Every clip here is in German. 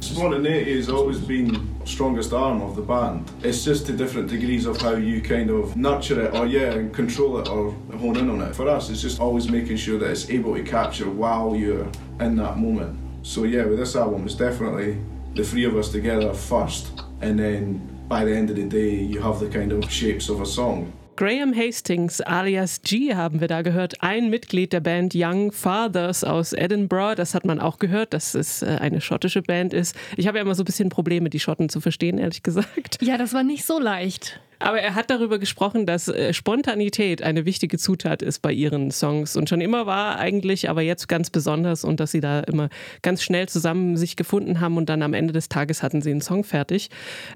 Spontaneity has always been strongest arm of the band. It's just to different degrees of how you kind of nurture it or yeah, and control it or hone in on it. For us, it's just always making sure that it's able to capture while you're in that moment. So yeah, with this album, it's definitely the three of us together first, and then by the end of the day, you have the kind of shapes of a song. Graham Hastings alias G haben wir da gehört, ein Mitglied der Band Young Fathers aus Edinburgh. Das hat man auch gehört, dass es äh, eine schottische Band ist. Ich habe ja immer so ein bisschen Probleme, die Schotten zu verstehen, ehrlich gesagt. Ja, das war nicht so leicht. Aber er hat darüber gesprochen, dass äh, Spontanität eine wichtige Zutat ist bei ihren Songs und schon immer war eigentlich, aber jetzt ganz besonders und dass sie da immer ganz schnell zusammen sich gefunden haben und dann am Ende des Tages hatten sie einen Song fertig,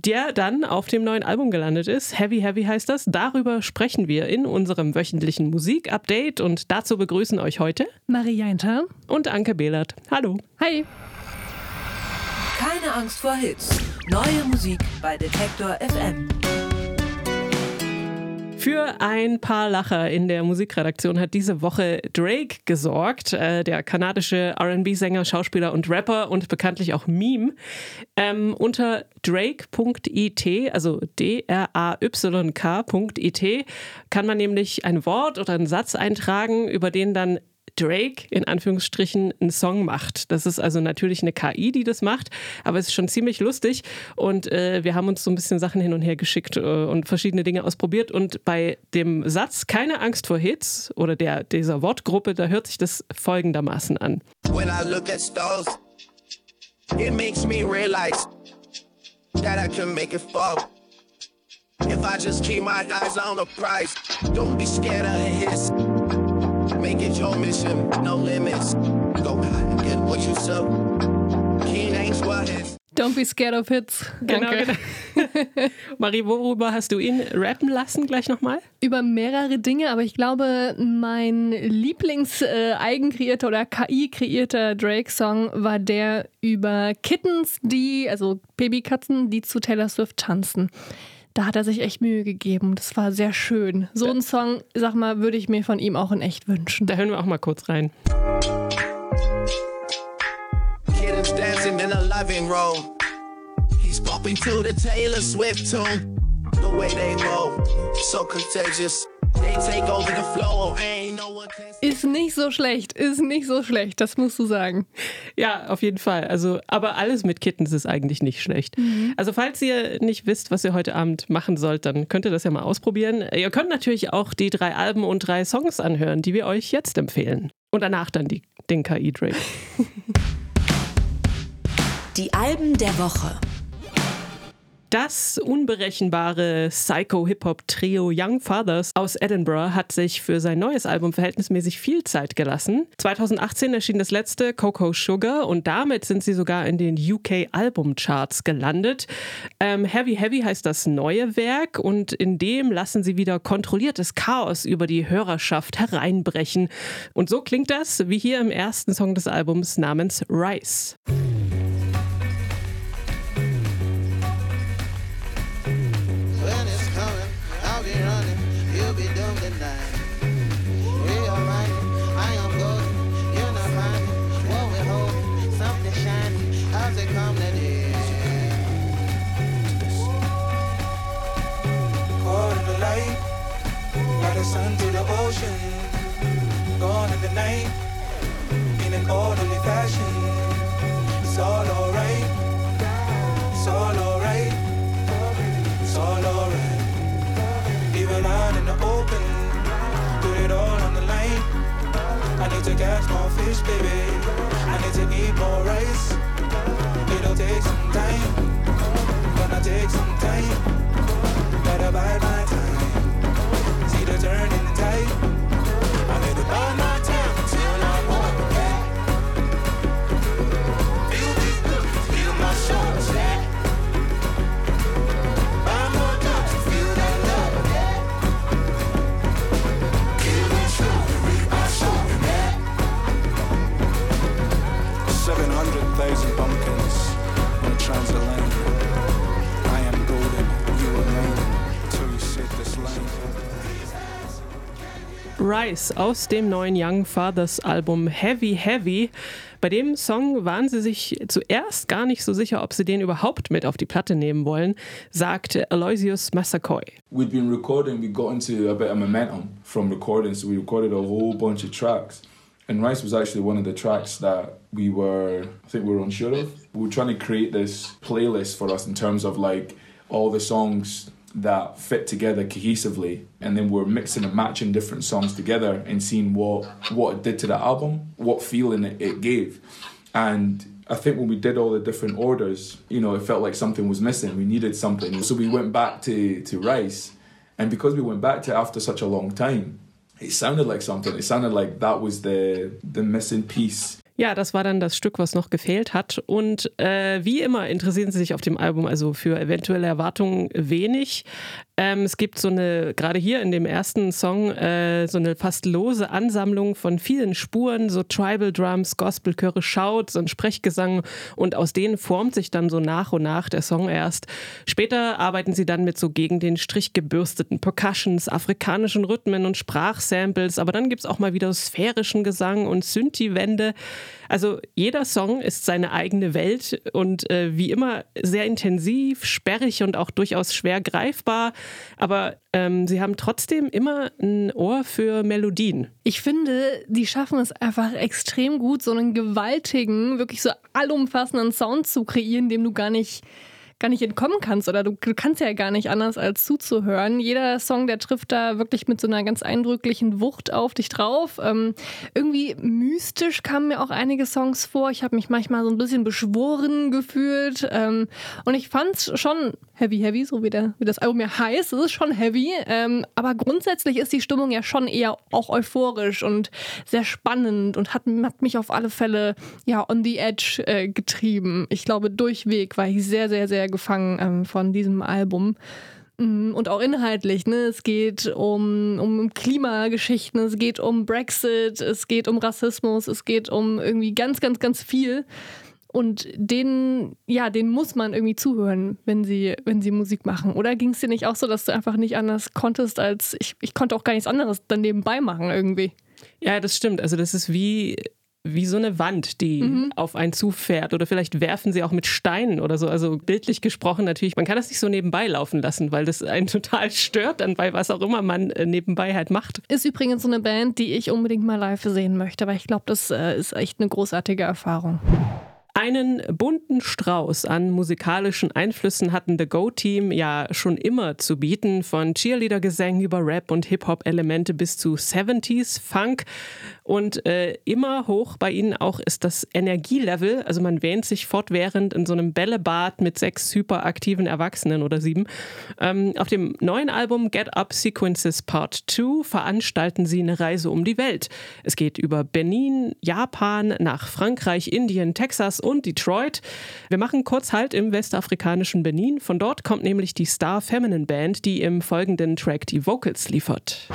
der dann auf dem neuen Album gelandet ist. Heavy Heavy heißt das. Darüber sprechen wir in unserem wöchentlichen Musikupdate und dazu begrüßen euch heute Maria Inter und Anke Behlert. Hallo. Hi. Keine Angst vor Hits. Neue Musik bei Detektor FM. Für ein paar Lacher in der Musikredaktion hat diese Woche Drake gesorgt, äh, der kanadische RB-Sänger, Schauspieler und Rapper und bekanntlich auch Meme. Ähm, unter drake.it, also D-R-A-Y-K.it, kann man nämlich ein Wort oder einen Satz eintragen, über den dann Drake in Anführungsstrichen einen Song macht. Das ist also natürlich eine KI, die das macht, aber es ist schon ziemlich lustig und äh, wir haben uns so ein bisschen Sachen hin und her geschickt äh, und verschiedene Dinge ausprobiert und bei dem Satz keine Angst vor Hits oder der dieser Wortgruppe, da hört sich das folgendermaßen an. When I look at stars, it makes me realize that I can make it fall. If I just keep my eyes on the prize, don't be scared of hits. Make it your mission, no limits. Go and get what you sow. King ain't what Don't be scared of hits. Genau, genau. Marie, worüber hast du ihn rappen lassen gleich nochmal? Über mehrere Dinge, aber ich glaube, mein Lieblings-eigenkreierter äh, oder KI-kreierter Drake-Song war der über Kittens, die, also Babykatzen, die zu Taylor Swift tanzen da hat er sich echt Mühe gegeben. Das war sehr schön. So einen Song, sag mal, würde ich mir von ihm auch in echt wünschen. Da hören wir auch mal kurz rein. Kids dancing in a living room. He's popping to the Taylor Swift tune. The way they roll, so contagious. Ist nicht so schlecht, ist nicht so schlecht, das musst du sagen. Ja, auf jeden Fall. Also, aber alles mit Kittens ist eigentlich nicht schlecht. Mhm. Also, falls ihr nicht wisst, was ihr heute Abend machen sollt, dann könnt ihr das ja mal ausprobieren. Ihr könnt natürlich auch die drei Alben und drei Songs anhören, die wir euch jetzt empfehlen. Und danach dann die, den KI-Drake. Die Alben der Woche. Das unberechenbare Psycho-Hip-Hop-Trio Young Fathers aus Edinburgh hat sich für sein neues Album verhältnismäßig viel Zeit gelassen. 2018 erschien das letzte Coco Sugar und damit sind sie sogar in den UK Albumcharts gelandet. Ähm, Heavy Heavy heißt das neue Werk und in dem lassen sie wieder kontrolliertes Chaos über die Hörerschaft hereinbrechen. Und so klingt das wie hier im ersten Song des Albums namens Rice. Gone in the night, in an orderly fashion. Rise aus dem neuen Young Fathers Album Heavy Heavy. Bei dem Song waren sie sich zuerst gar nicht so sicher, ob sie den überhaupt mit auf die Platte nehmen wollen, sagt Aloysius Massakoy. We'd been recording, we got into a bit of momentum from recording, so we recorded a whole bunch of tracks. And Rice was actually one of the tracks that we were, I think we were unsure of. We were trying to create this playlist for us in terms of like all the songs that fit together cohesively and then we're mixing and matching different songs together and seeing what what it did to the album what feeling it, it gave and I think when we did all the different orders, you know, it felt like something was missing. We needed something. So we went back to, to Rice. And because we went back to after such a long time, it sounded like something. It sounded like that was the, the missing piece Ja, das war dann das Stück, was noch gefehlt hat. Und äh, wie immer interessieren sie sich auf dem Album also für eventuelle Erwartungen wenig. Ähm, es gibt so eine, gerade hier in dem ersten Song, äh, so eine fast lose Ansammlung von vielen Spuren, so Tribal Drums, Gospelchöre, so ein Sprechgesang und aus denen formt sich dann so nach und nach der Song erst. Später arbeiten sie dann mit so gegen den Strich gebürsteten Percussions, afrikanischen Rhythmen und Sprachsamples, aber dann gibt es auch mal wieder sphärischen Gesang und Synthi-Wände. Also jeder Song ist seine eigene Welt und äh, wie immer sehr intensiv, sperrig und auch durchaus schwer greifbar. Aber ähm, sie haben trotzdem immer ein Ohr für Melodien. Ich finde, die schaffen es einfach extrem gut, so einen gewaltigen, wirklich so allumfassenden Sound zu kreieren, dem du gar nicht gar nicht entkommen kannst oder du, du, kannst ja gar nicht anders als zuzuhören. Jeder Song, der trifft da wirklich mit so einer ganz eindrücklichen Wucht auf dich drauf. Ähm, irgendwie mystisch kamen mir auch einige Songs vor. Ich habe mich manchmal so ein bisschen beschworen gefühlt ähm, und ich fand es schon heavy, heavy, so wie, der, wie das Album ja heißt. Es ist schon heavy, ähm, aber grundsätzlich ist die Stimmung ja schon eher auch euphorisch und sehr spannend und hat, hat mich auf alle Fälle ja on the edge äh, getrieben. Ich glaube, durchweg war ich sehr, sehr, sehr gefangen ähm, von diesem Album. Mm, und auch inhaltlich, ne? Es geht um, um Klimageschichten, es geht um Brexit, es geht um Rassismus, es geht um irgendwie ganz, ganz, ganz viel. Und denen, ja, denen muss man irgendwie zuhören, wenn sie, wenn sie Musik machen. Oder ging es dir nicht auch so, dass du einfach nicht anders konntest, als ich, ich konnte auch gar nichts anderes dann nebenbei machen irgendwie? Ja, das stimmt. Also das ist wie wie so eine Wand, die mhm. auf einen zufährt. Oder vielleicht werfen sie auch mit Steinen oder so. Also bildlich gesprochen natürlich. Man kann das nicht so nebenbei laufen lassen, weil das einen total stört dann bei was auch immer man äh, nebenbei halt macht. Ist übrigens so eine Band, die ich unbedingt mal live sehen möchte, weil ich glaube, das äh, ist echt eine großartige Erfahrung. Einen bunten Strauß an musikalischen Einflüssen hatten The Go-Team ja schon immer zu bieten, von Cheerleader-Gesängen über Rap und Hip-Hop-Elemente bis zu 70s Funk. Und äh, immer hoch bei ihnen auch ist das Energielevel. Also man wähnt sich fortwährend in so einem Bällebad mit sechs hyperaktiven Erwachsenen oder sieben. Ähm, auf dem neuen Album Get Up Sequences Part 2 veranstalten sie eine Reise um die Welt. Es geht über Benin, Japan, nach Frankreich, Indien, Texas und Detroit. Wir machen kurz Halt im westafrikanischen Benin. Von dort kommt nämlich die Star Feminine Band, die im folgenden Track die Vocals liefert.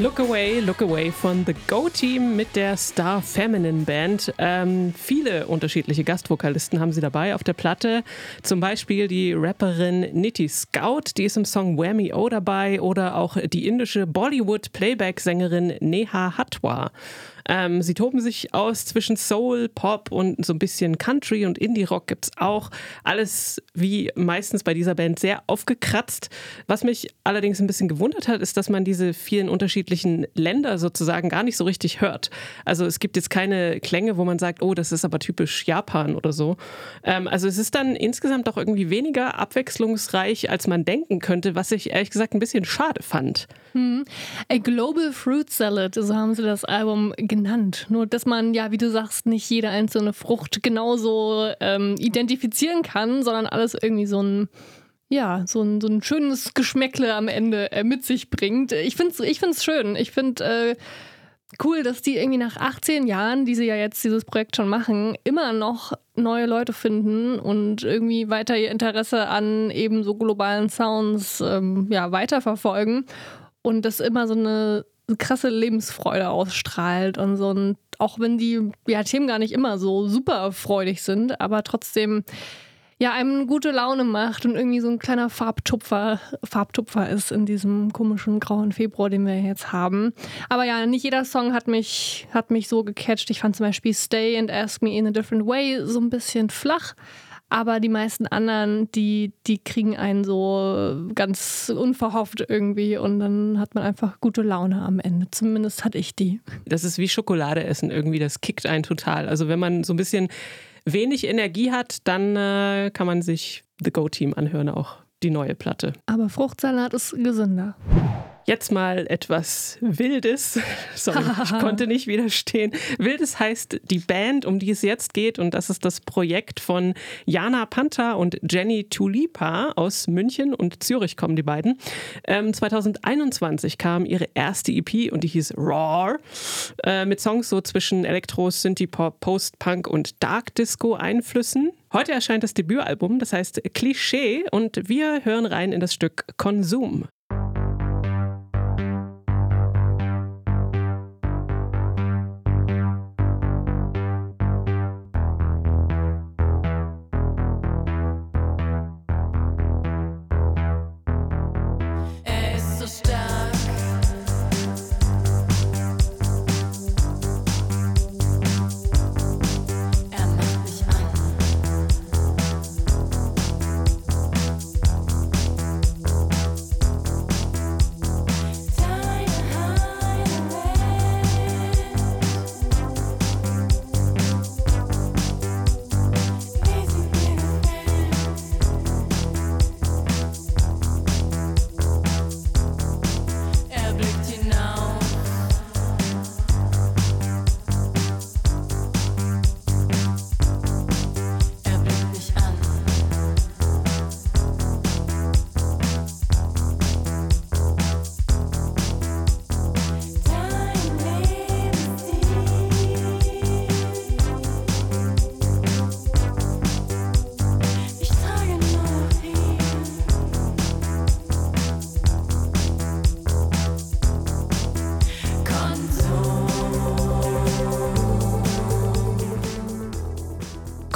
Look Away, Look Away von The Go Team mit der Star Feminine Band. Ähm, viele unterschiedliche Gastvokalisten haben sie dabei auf der Platte. Zum Beispiel die Rapperin Nitty Scout, die ist im Song Wear Me O dabei, oder auch die indische Bollywood-Playback-Sängerin Neha Hatwa. Ähm, sie toben sich aus zwischen Soul, Pop und so ein bisschen Country und Indie-Rock gibt es auch. Alles wie meistens bei dieser Band sehr aufgekratzt. Was mich allerdings ein bisschen gewundert hat, ist, dass man diese vielen unterschiedlichen Länder sozusagen gar nicht so richtig hört. Also es gibt jetzt keine Klänge, wo man sagt, oh, das ist aber typisch Japan oder so. Ähm, also es ist dann insgesamt auch irgendwie weniger abwechslungsreich, als man denken könnte, was ich ehrlich gesagt ein bisschen schade fand. Hm. A Global Fruit Salad, so haben sie das Album genannt. Nur, dass man ja, wie du sagst, nicht jede einzelne Frucht genauso ähm, identifizieren kann, sondern alles irgendwie so ein ja, so ein, so ein schönes Geschmäckle am Ende äh, mit sich bringt. Ich finde es ich schön. Ich finde äh, cool, dass die irgendwie nach 18 Jahren, die sie ja jetzt dieses Projekt schon machen, immer noch neue Leute finden und irgendwie weiter ihr Interesse an eben so globalen Sounds ähm, ja, weiterverfolgen und das immer so eine krasse Lebensfreude ausstrahlt und so ein, auch wenn die ja, Themen gar nicht immer so super freudig sind, aber trotzdem ja, einem gute Laune macht und irgendwie so ein kleiner Farbtupfer, Farbtupfer ist in diesem komischen grauen Februar, den wir jetzt haben. Aber ja, nicht jeder Song hat mich, hat mich so gecatcht. Ich fand zum Beispiel Stay and Ask Me in a Different Way so ein bisschen flach. Aber die meisten anderen, die, die kriegen einen so ganz unverhofft irgendwie und dann hat man einfach gute Laune am Ende. Zumindest hatte ich die. Das ist wie Schokolade essen irgendwie, das kickt einen total. Also wenn man so ein bisschen wenig Energie hat, dann äh, kann man sich The Go Team anhören, auch die neue Platte. Aber Fruchtsalat ist gesünder. Jetzt mal etwas Wildes. Sorry, ich konnte nicht widerstehen. Wildes heißt die Band, um die es jetzt geht. Und das ist das Projekt von Jana Panther und Jenny Tulipa aus München und Zürich kommen die beiden. Ähm, 2021 kam ihre erste EP und die hieß Raw. Äh, mit Songs so zwischen Elektro, Synthie-Pop, Post-Punk und Dark-Disco-Einflüssen. Heute erscheint das Debütalbum, das heißt Klischee. Und wir hören rein in das Stück Konsum.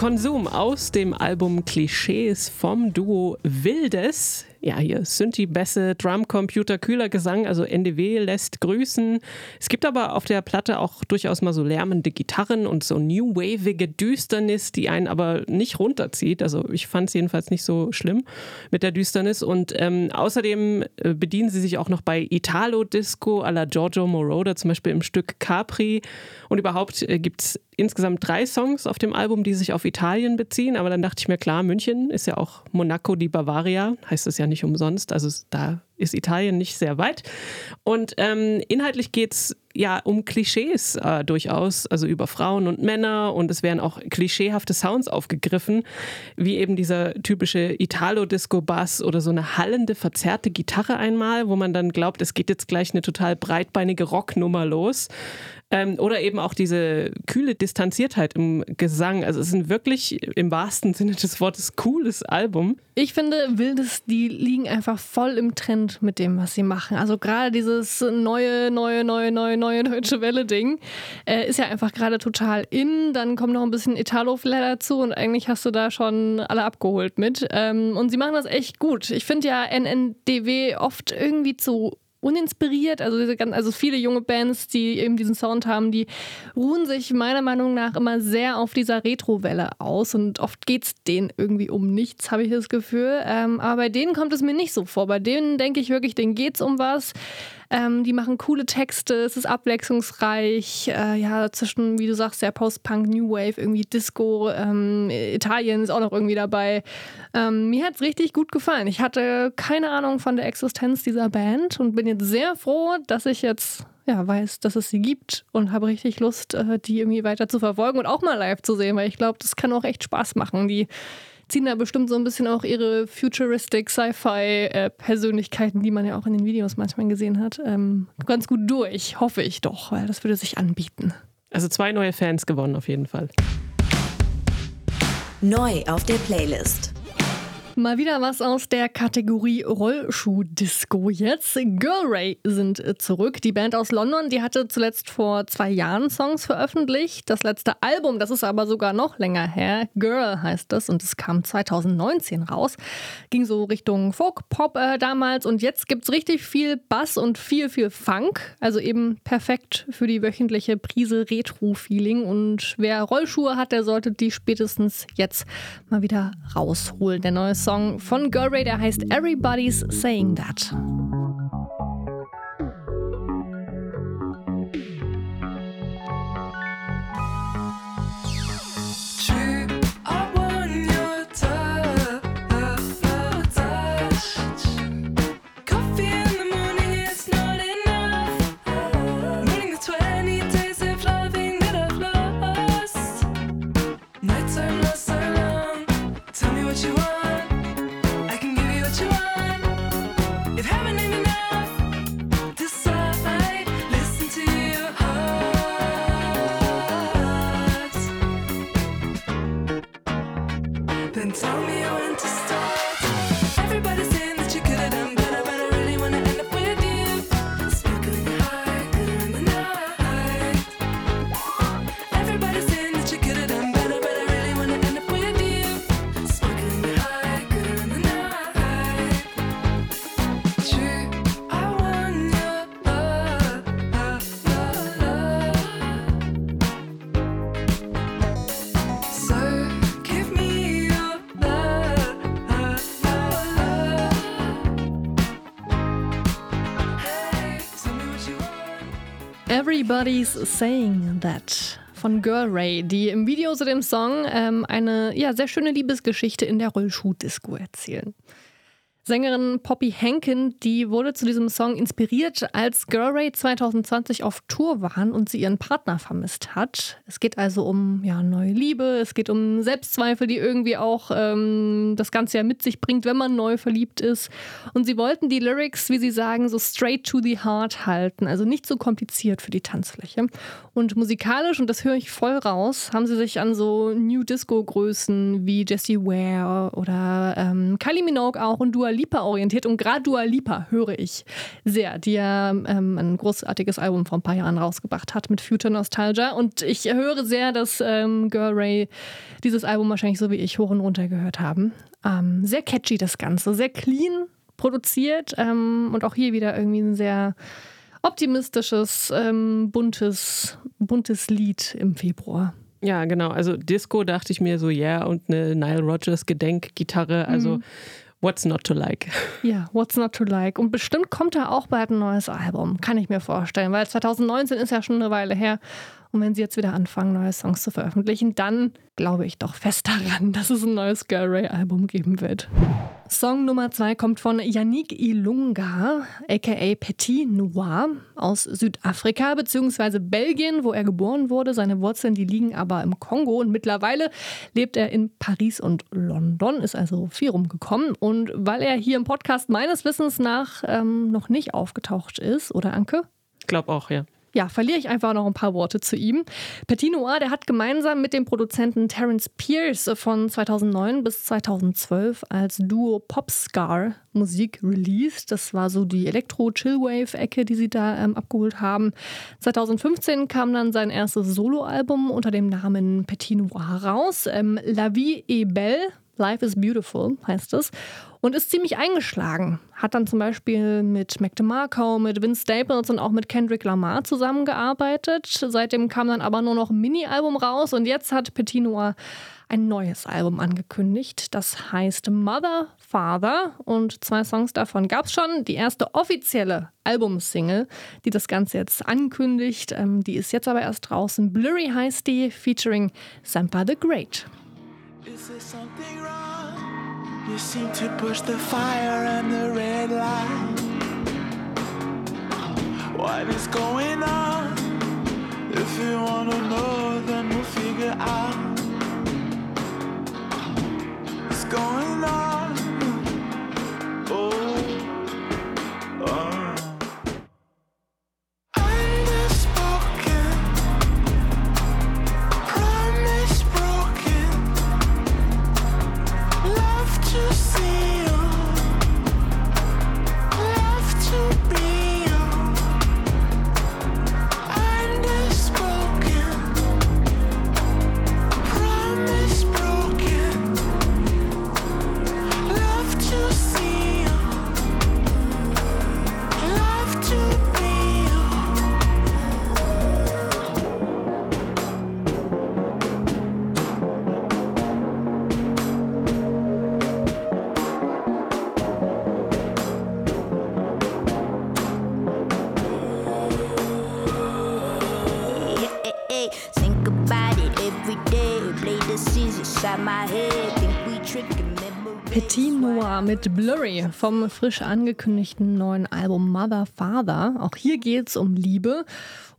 Konsum aus dem Album Klischees vom Duo Wildes. Ja, hier Synthi, Bässe, Drum, Computer, kühler Gesang, also NDW lässt grüßen. Es gibt aber auf der Platte auch durchaus mal so lärmende Gitarren und so new wavige Düsternis, die einen aber nicht runterzieht. Also ich fand es jedenfalls nicht so schlimm mit der Düsternis. Und ähm, außerdem äh, bedienen sie sich auch noch bei Italo-Disco à la Giorgio Moroder, zum Beispiel im Stück Capri. Und überhaupt äh, gibt es insgesamt drei Songs auf dem Album, die sich auf Italien beziehen. Aber dann dachte ich mir, klar, München ist ja auch Monaco di Bavaria, heißt es ja nicht umsonst. Also da ist Italien nicht sehr weit. Und ähm, inhaltlich geht es ja um Klischees äh, durchaus, also über Frauen und Männer. Und es werden auch klischeehafte Sounds aufgegriffen, wie eben dieser typische Italo-Disco-Bass oder so eine hallende, verzerrte Gitarre einmal, wo man dann glaubt, es geht jetzt gleich eine total breitbeinige Rocknummer los. Ähm, oder eben auch diese kühle Distanziertheit im Gesang. Also es ist ein wirklich im wahrsten Sinne des Wortes cooles Album. Ich finde, Wildes, die liegen einfach voll im Trend mit dem, was sie machen. Also gerade dieses neue, neue, neue, neue, neue deutsche Welle-Ding äh, ist ja einfach gerade total in. Dann kommt noch ein bisschen Italo-Flair dazu und eigentlich hast du da schon alle abgeholt mit. Ähm, und sie machen das echt gut. Ich finde ja NNDW oft irgendwie zu uninspiriert. Also, also viele junge Bands, die eben diesen Sound haben, die ruhen sich meiner Meinung nach immer sehr auf dieser Retro-Welle aus und oft geht es denen irgendwie um nichts, habe ich das Gefühl. Ähm, aber bei denen kommt es mir nicht so vor. Bei denen denke ich wirklich, denen geht es um was. Ähm, die machen coole Texte, es ist abwechslungsreich. Äh, ja, zwischen, wie du sagst, der Post-Punk, New Wave, irgendwie Disco, ähm, Italien ist auch noch irgendwie dabei. Ähm, mir hat es richtig gut gefallen. Ich hatte keine Ahnung von der Existenz dieser Band und bin jetzt sehr froh, dass ich jetzt ja, weiß, dass es sie gibt und habe richtig Lust, äh, die irgendwie weiter zu verfolgen und auch mal live zu sehen, weil ich glaube, das kann auch echt Spaß machen. Die ziehen da bestimmt so ein bisschen auch ihre futuristic Sci-Fi-Persönlichkeiten, die man ja auch in den Videos manchmal gesehen hat, ähm, ganz gut durch, hoffe ich doch, weil das würde sich anbieten. Also zwei neue Fans gewonnen auf jeden Fall. Neu auf der Playlist. Mal wieder was aus der Kategorie Rollschuh-Disco jetzt. Girl Ray sind äh, zurück. Die Band aus London, die hatte zuletzt vor zwei Jahren Songs veröffentlicht. Das letzte Album, das ist aber sogar noch länger her. Girl heißt das und es kam 2019 raus. Ging so Richtung Folk-Pop äh, damals und jetzt gibt es richtig viel Bass und viel, viel Funk. Also eben perfekt für die wöchentliche Prise Retro-Feeling. Und wer Rollschuhe hat, der sollte die spätestens jetzt mal wieder rausholen. Der neue Song von Girl Ray, der heißt Everybody's Saying That. Then tell me when to start. Everybody's Saying That von Girl Ray, die im Video zu dem Song ähm, eine ja, sehr schöne Liebesgeschichte in der Rollschuh-Disco erzählen. Sängerin Poppy Henkin, die wurde zu diesem Song inspiriert, als Girl Ray 2020 auf Tour waren und sie ihren Partner vermisst hat. Es geht also um ja, neue Liebe, es geht um Selbstzweifel, die irgendwie auch ähm, das Ganze ja mit sich bringt, wenn man neu verliebt ist. Und sie wollten die Lyrics, wie sie sagen, so straight to the heart halten, also nicht so kompliziert für die Tanzfläche. Und musikalisch, und das höre ich voll raus, haben sie sich an so New Disco-Größen wie Jessie Ware oder ähm, Kylie Minogue auch und Dua Lipa orientiert. Und gerade Dua Lipa höre ich sehr, die ja ähm, ein großartiges Album vor ein paar Jahren rausgebracht hat mit Future Nostalgia. Und ich höre sehr, dass ähm, Girl Ray dieses Album wahrscheinlich so wie ich hoch und runter gehört haben. Ähm, sehr catchy das Ganze, sehr clean produziert ähm, und auch hier wieder irgendwie ein sehr optimistisches, ähm, buntes, buntes Lied im Februar. Ja, genau. Also Disco dachte ich mir so, ja, yeah, und eine Nile Rodgers Gedenkgitarre. Also what's not to like? Ja, What's Not to Like. Und bestimmt kommt da auch bald ein neues Album, kann ich mir vorstellen, weil 2019 ist ja schon eine Weile her. Und wenn sie jetzt wieder anfangen, neue Songs zu veröffentlichen, dann glaube ich doch fest daran, dass es ein neues Girl Ray Album geben wird. Song Nummer zwei kommt von Yannick Ilunga, aka Petit Noir, aus Südafrika bzw. Belgien, wo er geboren wurde. Seine Wurzeln, die liegen aber im Kongo und mittlerweile lebt er in Paris und London, ist also viel rumgekommen. Und weil er hier im Podcast meines Wissens nach ähm, noch nicht aufgetaucht ist, oder Anke? Ich glaube auch, ja. Ja, verliere ich einfach noch ein paar Worte zu ihm. Petit Noir, der hat gemeinsam mit dem Produzenten Terence Pierce von 2009 bis 2012 als Duo Popscar Musik released. Das war so die Elektro-Chillwave-Ecke, die sie da ähm, abgeholt haben. 2015 kam dann sein erstes Soloalbum unter dem Namen Petit Noir raus. Ähm, La Vie est Belle Life is Beautiful heißt es. Und ist ziemlich eingeschlagen. Hat dann zum Beispiel mit Mac DeMarco, mit Vince Staples und auch mit Kendrick Lamar zusammengearbeitet. Seitdem kam dann aber nur noch ein Mini-Album raus und jetzt hat Petit Noir ein neues Album angekündigt. Das heißt Mother, Father und zwei Songs davon gab es schon. Die erste offizielle Albumsingle, die das Ganze jetzt ankündigt, ähm, die ist jetzt aber erst draußen. Blurry heißt die, featuring Sampa the Great. Is there something wrong? You seem to push the fire and the red light. What is going on? If you wanna know, then we'll figure out. Blurry vom frisch angekündigten neuen Album Mother Father. Auch hier geht es um Liebe,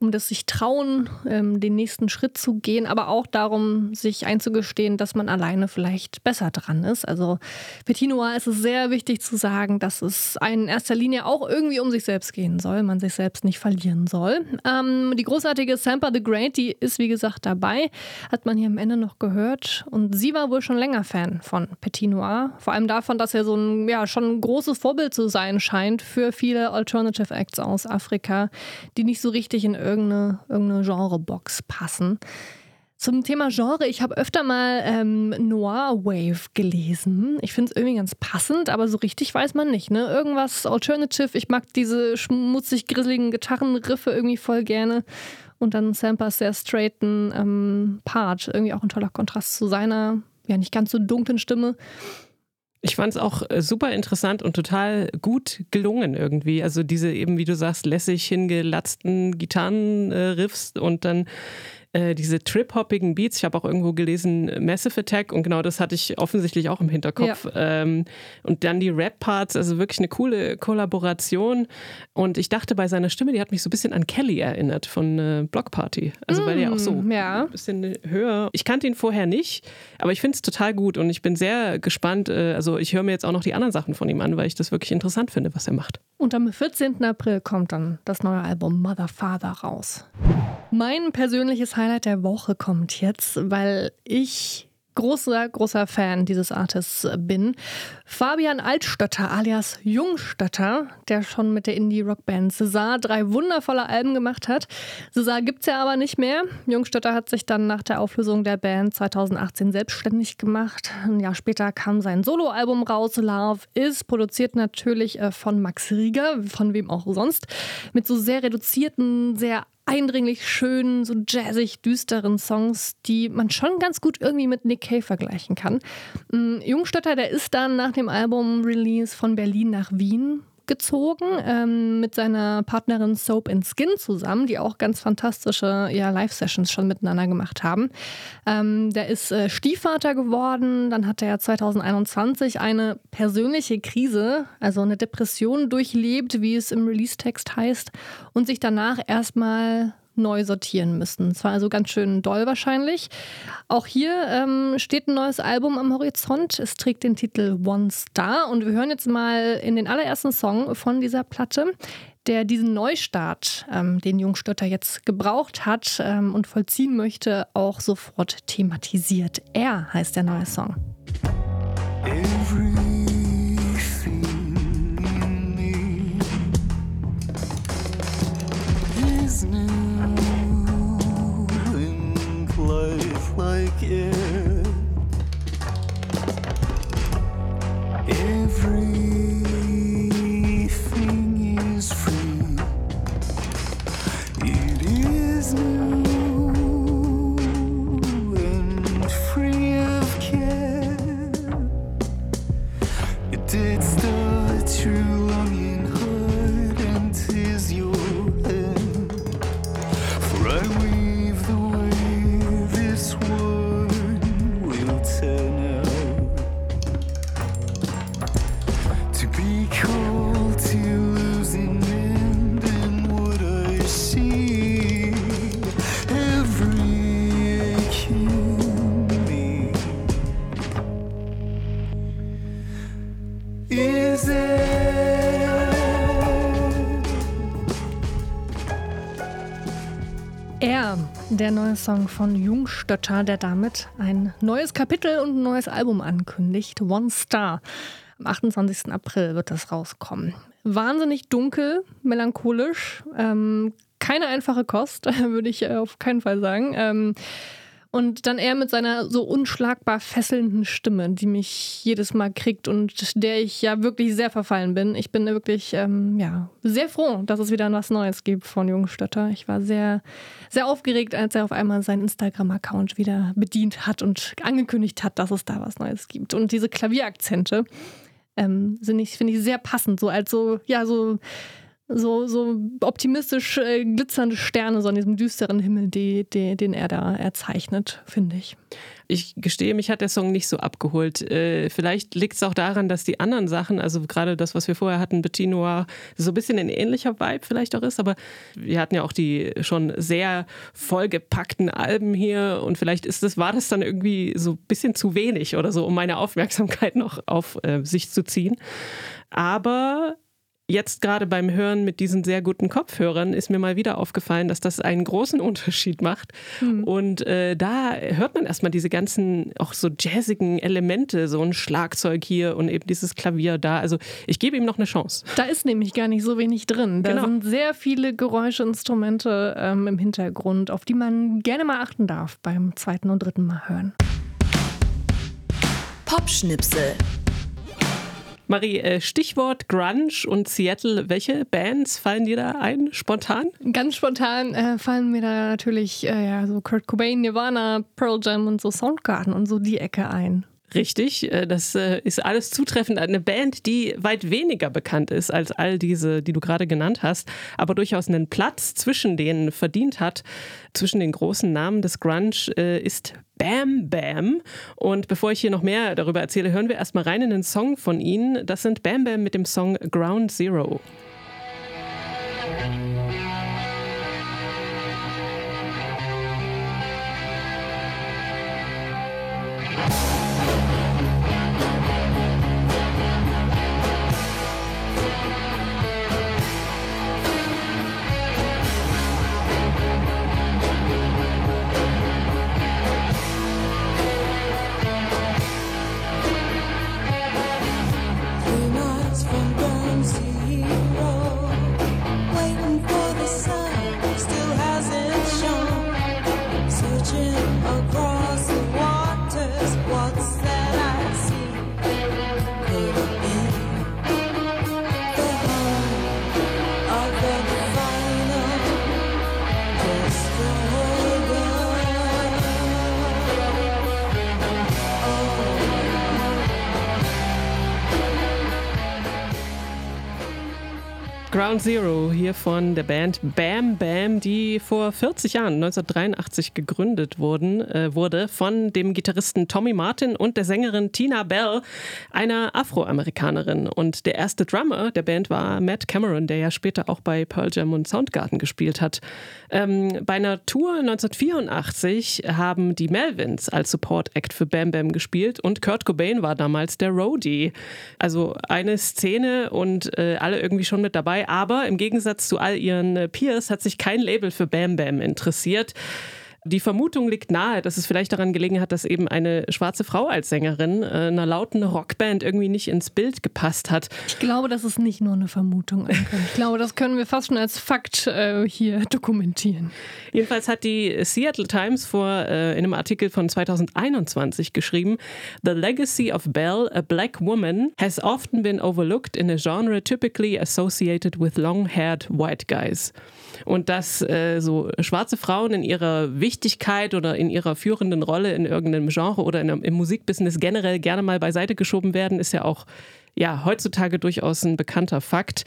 um das sich trauen, ähm, den nächsten Schritt zu gehen, aber auch darum, sich einzugestehen, dass man alleine vielleicht besser dran ist. Also Petit Noir ist es sehr wichtig zu sagen, dass es in erster Linie auch irgendwie um sich selbst gehen soll, man sich selbst nicht verlieren soll. Ähm, die großartige Sampa the Great, die ist wie gesagt dabei, hat man hier am Ende noch gehört. Und sie war wohl schon länger Fan von Petit Noir. Vor allem davon, dass er so ein ja, schon ein großes Vorbild zu sein scheint für viele Alternative Acts aus Afrika, die nicht so richtig in irgendeine, irgendeine Genrebox passen. Zum Thema Genre, ich habe öfter mal ähm, Noir Wave gelesen. Ich finde es irgendwie ganz passend, aber so richtig weiß man nicht. Ne? Irgendwas Alternative. Ich mag diese schmutzig grisseligen Gitarrenriffe irgendwie voll gerne. Und dann Sampas sehr straighten ähm, Part. Irgendwie auch ein toller Kontrast zu seiner, ja, nicht ganz so dunklen Stimme. Ich fand es auch äh, super interessant und total gut gelungen irgendwie. Also diese eben, wie du sagst, lässig hingelatzten Gitarrenriffs und dann äh, diese trip-hoppigen Beats. Ich habe auch irgendwo gelesen Massive Attack und genau das hatte ich offensichtlich auch im Hinterkopf. Ähm, und dann die Rap-Parts, also wirklich eine coole Kollaboration. Und ich dachte bei seiner Stimme, die hat mich so ein bisschen an Kelly erinnert von äh, Block Party. Also weil der auch so ja. ein bisschen höher. Ich kannte ihn vorher nicht, aber ich finde es total gut und ich bin sehr gespannt. Äh, also ich höre mir jetzt auch noch die anderen Sachen von ihm an, weil ich das wirklich interessant finde, was er macht. Und am 14. April kommt dann das neue Album Mother Father raus. Mein persönliches Highlight der Woche kommt jetzt, weil ich großer, großer Fan dieses Artists bin. Fabian Altstötter alias Jungstötter, der schon mit der Indie-Rockband César drei wundervolle Alben gemacht hat. Gibt es ja aber nicht mehr. Jungstötter hat sich dann nach der Auflösung der Band 2018 selbstständig gemacht. Ein Jahr später kam sein Soloalbum raus, Love Is, produziert natürlich äh, von Max Rieger, von wem auch sonst, mit so sehr reduzierten, sehr eindringlich schönen, so jazzig düsteren Songs, die man schon ganz gut irgendwie mit Nick Cave vergleichen kann. Mm, Jungstötter, der ist dann nach dem Album-Release von Berlin nach Wien gezogen ähm, mit seiner Partnerin Soap and Skin zusammen, die auch ganz fantastische ja, Live-Sessions schon miteinander gemacht haben. Ähm, der ist äh, Stiefvater geworden, dann hat er 2021 eine persönliche Krise, also eine Depression durchlebt, wie es im Release-Text heißt, und sich danach erstmal neu sortieren müssen. Es war also ganz schön doll wahrscheinlich. Auch hier ähm, steht ein neues Album am Horizont. Es trägt den Titel One Star und wir hören jetzt mal in den allerersten Song von dieser Platte. der diesen Neustart, ähm, den Jungstötter jetzt gebraucht hat ähm, und vollziehen möchte, auch sofort thematisiert. Er heißt der neue Song. Everything it's the truth. Song von Jungstötter, der damit ein neues Kapitel und ein neues Album ankündigt. One Star. Am 28. April wird das rauskommen. Wahnsinnig dunkel, melancholisch. Ähm, keine einfache Kost, würde ich äh, auf keinen Fall sagen. Ähm, und dann er mit seiner so unschlagbar fesselnden Stimme, die mich jedes Mal kriegt und der ich ja wirklich sehr verfallen bin. Ich bin wirklich ähm, ja, sehr froh, dass es wieder was Neues gibt von Jungstötter. Ich war sehr, sehr aufgeregt, als er auf einmal seinen Instagram-Account wieder bedient hat und angekündigt hat, dass es da was Neues gibt. Und diese Klavierakzente ähm, finde ich sehr passend, so als so, ja, so so, so optimistisch äh, glitzernde Sterne so an diesem düsteren Himmel, die, die, den er da erzeichnet, finde ich. Ich gestehe, mich hat der Song nicht so abgeholt. Äh, vielleicht liegt es auch daran, dass die anderen Sachen, also gerade das, was wir vorher hatten, Petit Noir, so ein bisschen ein ähnlicher Vibe vielleicht auch ist, aber wir hatten ja auch die schon sehr vollgepackten Alben hier und vielleicht ist das, war das dann irgendwie so ein bisschen zu wenig oder so, um meine Aufmerksamkeit noch auf äh, sich zu ziehen. Aber jetzt gerade beim Hören mit diesen sehr guten Kopfhörern ist mir mal wieder aufgefallen, dass das einen großen Unterschied macht. Und äh, da hört man erstmal diese ganzen auch so jazzigen Elemente, so ein Schlagzeug hier und eben dieses Klavier da. Also ich gebe ihm noch eine Chance. Da ist nämlich gar nicht so wenig drin. Da Genau. sind sehr viele Geräuscheinstrumente ähm, im Hintergrund, auf die man gerne mal achten darf beim zweiten und dritten Mal hören. Popschnipsel. Marie, äh, Stichwort Grunge und Seattle. Welche Bands fallen dir da ein, spontan? Ganz spontan äh, fallen mir da natürlich äh, ja, so Kurt Cobain, Nirvana, Pearl Jam und so Soundgarden und so die Ecke ein. Richtig, äh, das äh, ist alles zutreffend. Eine Band, die weit weniger bekannt ist als all diese, die du gerade genannt hast, aber durchaus einen Platz zwischen denen verdient hat. Zwischen den großen Namen des Grunge äh, ist Bam Bam. Und bevor ich hier noch mehr darüber erzähle, hören wir erstmal rein in den Song von ihnen. Das sind Bam Bam mit dem Song Ground Zero. Three Ground Zero hier von der Band Bam Bam, die vor 40 Jahren, 1983 gegründet wurden, äh, wurde von dem Gitarristen Tommy Martin und der Sängerin Tina Bell, einer Afroamerikanerin. Und der erste Drummer der Band war Matt Cameron, der ja später auch bei Pearl Jam und Soundgarden gespielt hat. Ähm, bei einer Tour 1984 haben die Melvins als Support Act für Bam Bam gespielt und Kurt Cobain war damals der Roadie. Also eine Szene und äh, alle irgendwie schon mit dabei. Aber im Gegensatz zu all ihren äh, Peers hat sich kein Label für Bam Bam interessiert. Die Vermutung liegt nahe, dass es vielleicht daran gelegen hat, dass eben eine schwarze Frau als Sängerin äh, einer lauten Rockband irgendwie nicht ins Bild gepasst hat. Ich glaube, das ist nicht nur eine Vermutung. Ich glaube, das können wir fast schon als Fakt äh, hier dokumentieren. Jedenfalls hat die Seattle Times vor äh, in einem Artikel von 2021 geschrieben: The legacy of Belle, a black woman, has often been overlooked in a genre typically associated with long-haired white guys. Und dass äh, so schwarze Frauen in ihrer Wichtigkeit oder in ihrer führenden Rolle in irgendeinem Genre oder in, im Musikbusiness generell gerne mal beiseite geschoben werden, ist ja auch ja, heutzutage durchaus ein bekannter Fakt.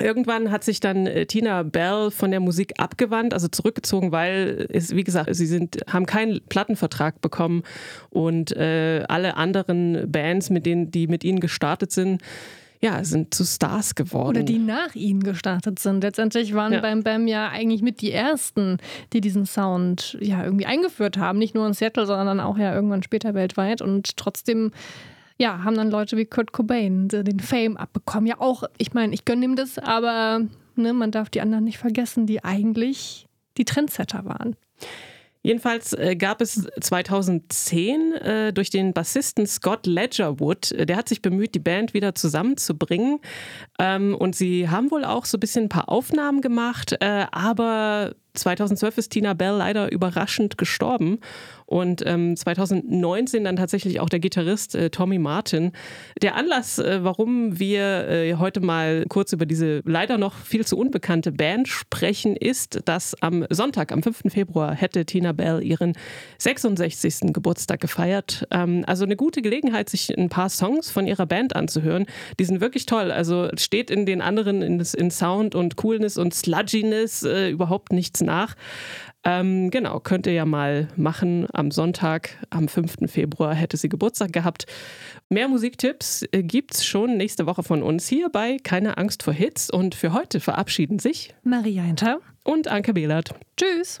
Irgendwann hat sich dann äh, Tina Bell von der Musik abgewandt, also zurückgezogen, weil es, wie gesagt, sie sind, haben keinen Plattenvertrag bekommen und äh, alle anderen Bands, mit denen, die mit ihnen gestartet sind, ja, sind zu Stars geworden. Oder die nach ihnen gestartet sind. Letztendlich waren Ja. Bam Bam ja eigentlich mit die ersten, die diesen Sound ja irgendwie eingeführt haben. Nicht nur in Seattle, sondern auch ja irgendwann später weltweit. Und trotzdem ja, haben dann Leute wie Kurt Cobain den Fame abbekommen. Ja, auch, ich meine, ich gönne ihm das, aber ne, man darf die anderen nicht vergessen, die eigentlich die Trendsetter waren. Jedenfalls äh, gab es 2010 äh, durch den Bassisten Scott Ledgerwood, äh, der hat sich bemüht, die Band wieder zusammenzubringen. Ähm, und sie haben wohl auch so ein bisschen ein paar Aufnahmen gemacht, äh, aber 2012 ist Tina Bell leider überraschend gestorben. Und ähm, 2019 dann tatsächlich auch der Gitarrist äh, Tommy Martin. Der Anlass, äh, warum wir äh, heute mal kurz über diese leider noch viel zu unbekannte Band sprechen, ist, dass am Sonntag, am 5. Februar, hätte Tina Bell ihren 66. Geburtstag gefeiert. Ähm, also eine gute Gelegenheit, sich ein paar Songs von ihrer Band anzuhören. Die sind wirklich toll. Also steht in den anderen in, in Sound und Coolness und Sludginess äh, überhaupt nichts nach. Ähm, genau, könnt ihr ja mal machen. Am Sonntag, am 5. Februar, hätte sie Geburtstag gehabt. Mehr Musiktipps äh, gibt's schon nächste Woche von uns hier bei Keine Angst vor Hits. Und für heute verabschieden sich Maria Hinter. und Anke Behlert. Tschüss.